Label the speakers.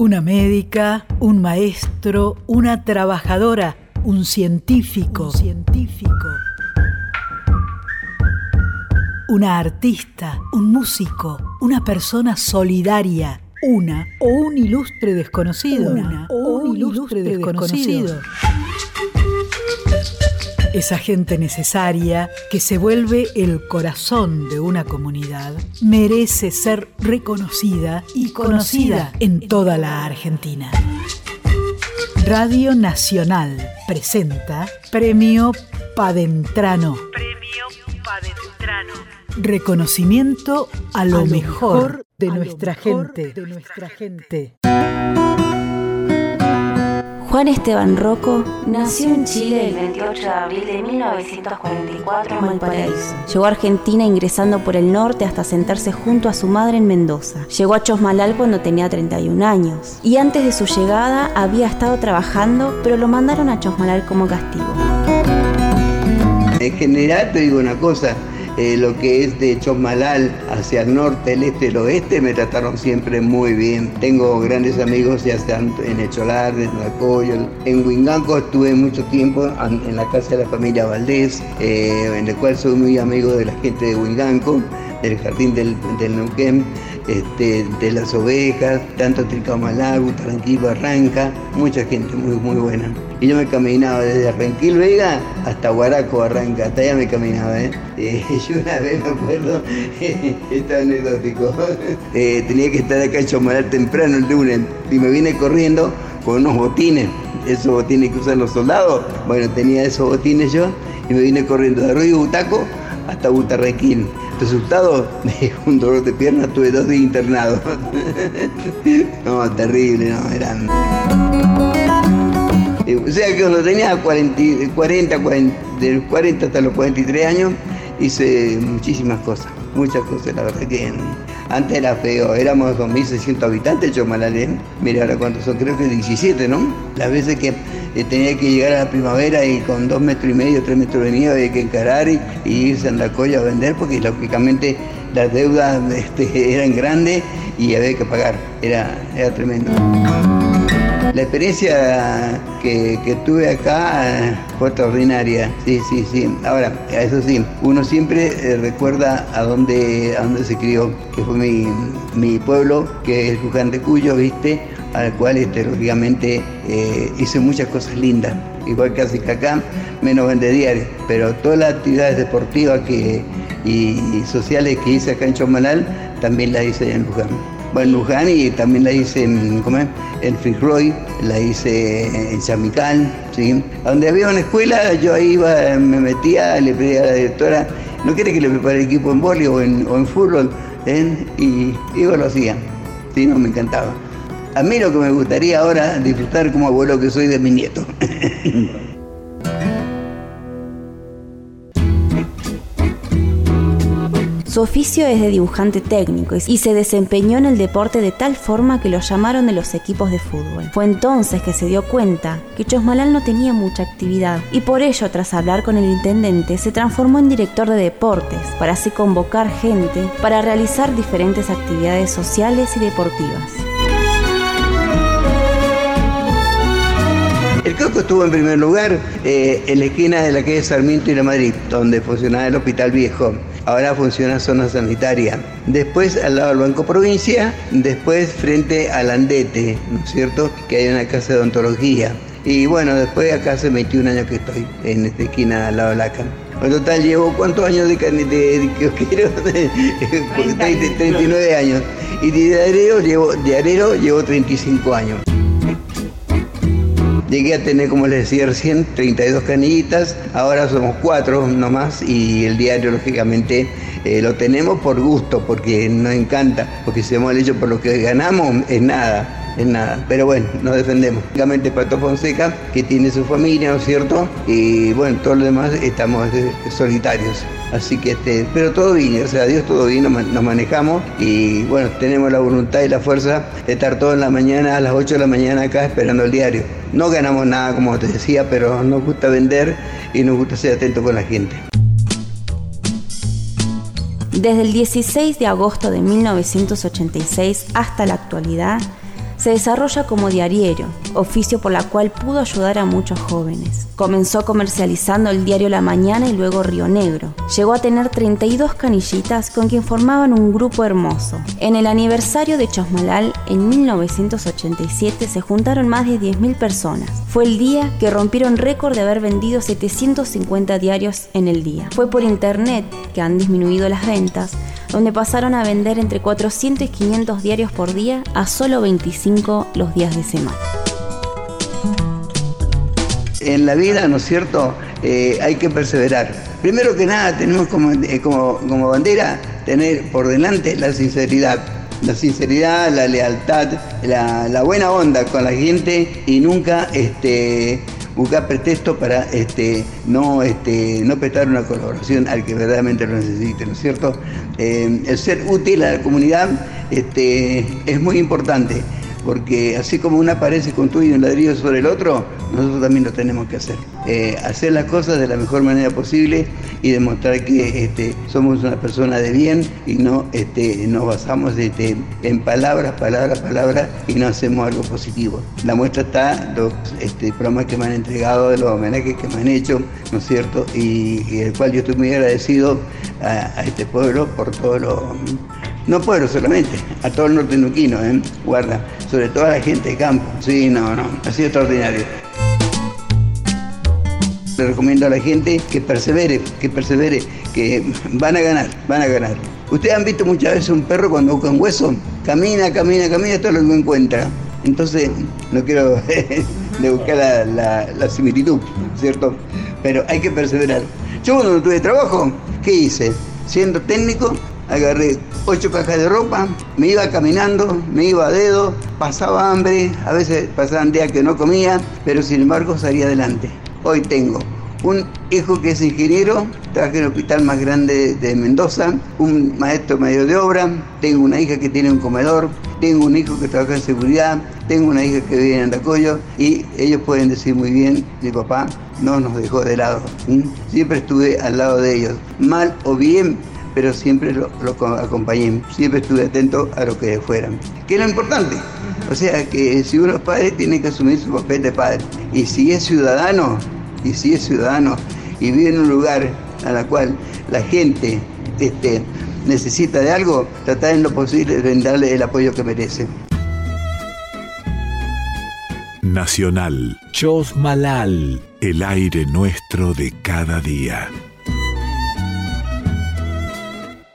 Speaker 1: Una médica, un maestro, una trabajadora, un científico. Un científico. Una artista, un músico, una persona solidaria, una o un ilustre desconocido. Una o un ilustre desconocido. Esa gente necesaria que se vuelve el corazón de una comunidad merece ser reconocida y conocida en toda la Argentina. Radio Nacional presenta Premio Padentrano. Premio Padentrano. Reconocimiento a lo, mejor, de, nuestra gente, de nuestra gente.
Speaker 2: Juan Esteban Rocco nació en Chile el 28 de abril de 1944 en Valparaíso. Llegó a Argentina ingresando por el norte hasta sentarse junto a su madre en Mendoza. Llegó a Chosmalal cuando tenía 31 años y antes de su llegada había estado trabajando, pero lo mandaron a Chosmalal como castigo.
Speaker 3: En general te digo una cosa, eh, lo que es de Chosmalal hacia el norte, el este, el oeste, me trataron siempre muy bien. Tengo grandes amigos ya sean en Echolar, en en Huinganco estuve mucho tiempo en la casa de la familia Valdés, eh, en el cual soy muy amigo de la gente de Huinganco, del jardín del, del Neuquén. Este, de las ovejas, tanto Tricamalá, Taranquil, Barranca, mucha gente muy, muy buena. Y yo me caminaba desde Arranquil Vega hasta Guaraco, Barranca, hasta allá me caminaba. ¿eh? eh yo una vez me acuerdo, esto anecdótico, eh, tenía que estar acá en Chomalar temprano el lunes y me vine corriendo con unos botines, esos botines que usan los soldados. Bueno, tenía esos botines yo y me vine corriendo de Arroyo Butaco hasta Butarrequín. Resultado, un dolor de pierna, tuve dos días internado. no, terrible, no, eran... Eh, o sea que cuando tenía 40, 40, 40, de los 40 hasta los 43 años, hice muchísimas cosas, muchas cosas, la verdad que antes era feo, éramos 2.600 habitantes Chomalalén, mira ahora cuántos son, creo que 17, ¿no? Las veces que eh, tenía que llegar a la primavera y con dos metros y medio, tres metros de nieve había que encarar y, irse a Andacoya a vender porque lógicamente las deudas este, eran grandes y había que pagar, era, era tremendo. La experiencia que, tuve acá eh, fue extraordinaria, sí, sí, sí. Ahora, eso sí, uno siempre eh, recuerda a dónde, a dónde se crió, que fue mi, mi pueblo, que es Luján de Cuyo, ¿viste? Al cual, este, eh, hice muchas cosas lindas, igual que acá, menos vende diario, pero todas las actividades deportivas que, y, sociales que hice acá en Chomalal, también las hice en Luján bueno, Luján y también la hice en, ¿cómo es? en Fitzroy, la hice en Chamical, ¿sí? donde había una escuela, yo ahí iba, me metía, le pedía a la directora, ¿no quiere que le prepare equipo en boli o en, o fútbol? ¿Eh? Y, y yo lo hacía, ¿sí? no, me encantaba. A mí lo que me gustaría ahora disfrutar como abuelo que soy de mi nieto.
Speaker 2: Su oficio es de dibujante técnico y se desempeñó en el deporte de tal forma que lo llamaron de los equipos de fútbol. Fue entonces que se dio cuenta que Chosmalal no tenía mucha actividad y por ello tras hablar con el intendente se transformó en director de deportes para así convocar gente para realizar diferentes actividades sociales y deportivas.
Speaker 3: El Coco estuvo en primer lugar eh, en la esquina de la calle Sarmiento y la Madrid, donde funcionaba el Hospital Viejo ahora funciona zona sanitaria. Después al lado del Banco Provincia, después frente al Andete, ¿no es cierto? Que hay una casa de odontología. Y bueno, después acá hace 21 años que estoy en esta esquina al lado de la cama. En total llevo cuántos años de, de, de, de 39 años. Y de arero llevo, de arero llevo 35 años. Llegué a tener, como les decía recién, 32 canillitas, ahora somos cuatro nomás y el diario lógicamente eh, lo tenemos por gusto, porque nos encanta, porque si hemos hecho por lo que ganamos es nada, es nada. Pero bueno, nos defendemos. Lógicamente Pato Fonseca, que tiene su familia, ¿no es cierto? Y bueno, todos los demás estamos eh, solitarios. Así que, este, pero todo bien, o sea, Dios todo bien, nos, manejamos y bueno, tenemos la voluntad y la fuerza de estar todo en la mañana, a las 8 de la mañana acá esperando el diario. No ganamos nada, como te decía, pero nos gusta vender y nos gusta ser atentos con la gente.
Speaker 2: Desde el 16 de agosto de 1986 hasta la actualidad, Se desarrolla como diariero, oficio por la cual pudo ayudar a muchos jóvenes. Comenzó comercializando el diario La Mañana y luego Río Negro. Llegó a tener 32 canillitas con quien formaban un grupo hermoso. En el aniversario de Chosmalal, en 1987, se juntaron más de 10.000 personas. Fue el día que rompieron récord de haber vendido 750 diarios en el día. Fue por internet que han disminuido las ventas, donde pasaron a vender entre 400 y 500 diarios por día a solo 25 los días de semana.
Speaker 3: En la vida, ¿no es cierto?, eh, hay que perseverar. Primero que nada, tenemos como, eh, como, como bandera tener por delante la sinceridad la sinceridad, la lealtad, la, la, buena onda con la gente y nunca este, buscar pretexto para este, no, este, no prestar una colaboración al que verdaderamente lo necesite, ¿no es cierto? Eh, el ser útil a la comunidad este, es muy importante porque así como una pared se construye un ladrillo sobre el otro, nosotros también lo tenemos que hacer. Eh, hacer las cosas de la mejor manera posible y demostrar que este, somos una persona de bien y no este, nos basamos este, en palabras, palabras, palabras y no hacemos algo positivo. La muestra está los este, programas que me han entregado, los homenajes que me han hecho, ¿no es cierto? Y, el cual yo estoy muy agradecido a, a este pueblo por todo lo no pueblo solamente, a todo el norte nuquino, ¿eh? guarda, sobre todo a la gente de campo. Sí, no, no, ha sido extraordinario. Le recomiendo a la gente que persevere, que persevere, que van a ganar, van a ganar. Ustedes han visto muchas veces un perro cuando busca un hueso, camina, camina, camina, es lo que encuentra. Entonces, no quiero de buscar la, la similitud, ¿cierto? Pero hay que perseverar. Yo cuando no tuve trabajo, ¿qué hice? Siendo técnico, agarré ocho cajas de ropa, me iba caminando, me iba a dedo, pasaba hambre, a veces pasaban días que no comía, pero sin embargo salía adelante. Hoy tengo un hijo que es ingeniero, trabaja en el hospital más grande de Mendoza, un maestro medio de obra, tengo una hija que tiene un comedor, tengo un hijo que trabaja en seguridad, tengo una hija que vive en Andacoyo y ellos pueden decir muy bien, mi papá no nos dejó de lado, siempre estuve al lado de ellos, mal o bien, pero siempre lo, acompañé, siempre estuve atento a lo que fueran, que es lo importante. O sea que si uno es padre tiene que asumir su papel de padre. Y si es ciudadano, y si es ciudadano y vive en un lugar a la cual la gente este, necesita de algo, tratar en lo posible de darle el apoyo que merece.
Speaker 4: Nacional. Chos Malal. El aire nuestro de cada día.